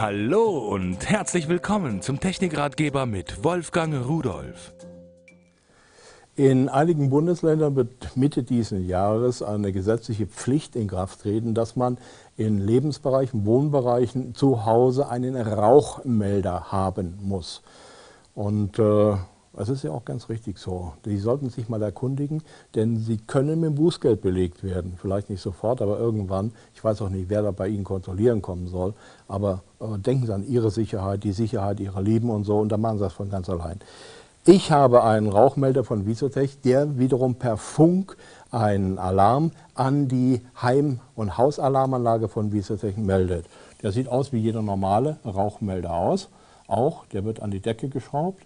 Hallo und herzlich willkommen zum Technikratgeber mit Wolfgang Rudolf. In einigen Bundesländern wird Mitte dieses Jahres eine gesetzliche Pflicht in Kraft treten, dass man in Lebensbereichen, Wohnbereichen zu Hause einen Rauchmelder haben muss. Und äh, das ist ja auch ganz richtig so. Die sollten sich mal erkundigen, denn sie können mit Bußgeld belegt werden. Vielleicht nicht sofort, aber irgendwann. Ich weiß auch nicht, wer da bei Ihnen kontrollieren kommen soll. Aber äh, denken Sie an Ihre Sicherheit, die Sicherheit Ihrer Lieben und so. Und dann machen Sie das von ganz allein. Ich habe einen Rauchmelder von Visotech, der wiederum per Funk einen Alarm an die Heim- und Hausalarmanlage von Visotech meldet. Der sieht aus wie jeder normale Rauchmelder aus. Auch, der wird an die Decke geschraubt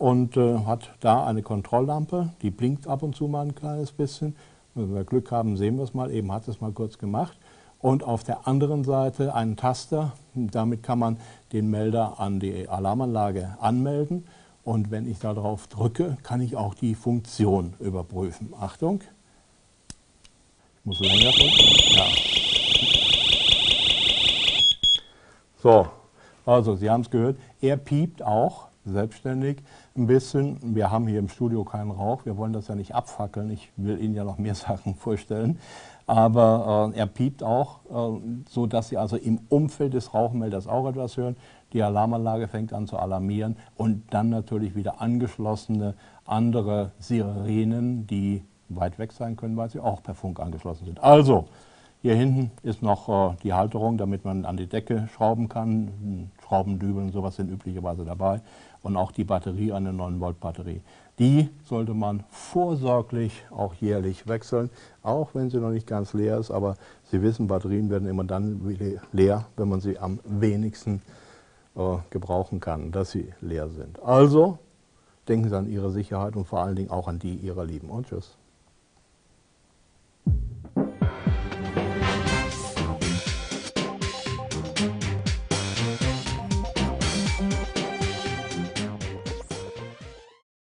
und äh, hat da eine Kontrolllampe, die blinkt ab und zu mal ein kleines bisschen. Wenn wir Glück haben, sehen wir es mal, eben hat es mal kurz gemacht. Und auf der anderen Seite einen Taster, damit kann man den Melder an die Alarmanlage anmelden. Und wenn ich darauf drücke, kann ich auch die Funktion überprüfen. Achtung, ich muss länger drücken. Ja. So, also Sie haben es gehört, er piept auch selbstständig ein bisschen. Wir haben hier im Studio keinen Rauch, wir wollen das ja nicht abfackeln. Ich will Ihnen ja noch mehr Sachen vorstellen. Aber äh, er piept auch, äh, so dass Sie also im Umfeld des Rauchmelders auch etwas hören. Die Alarmanlage fängt an zu alarmieren und dann natürlich wieder angeschlossene andere Sirenen, die weit weg sein können, weil sie auch per Funk angeschlossen sind. Also, hier hinten ist noch äh, die Halterung, damit man an die Decke schrauben kann. Schraubendübel und sowas sind üblicherweise dabei. Und auch die Batterie, eine 9-Volt-Batterie. Die sollte man vorsorglich auch jährlich wechseln, auch wenn sie noch nicht ganz leer ist. Aber Sie wissen, Batterien werden immer dann leer, wenn man sie am wenigsten äh, gebrauchen kann, dass sie leer sind. Also denken Sie an Ihre Sicherheit und vor allen Dingen auch an die Ihrer Lieben. Und tschüss.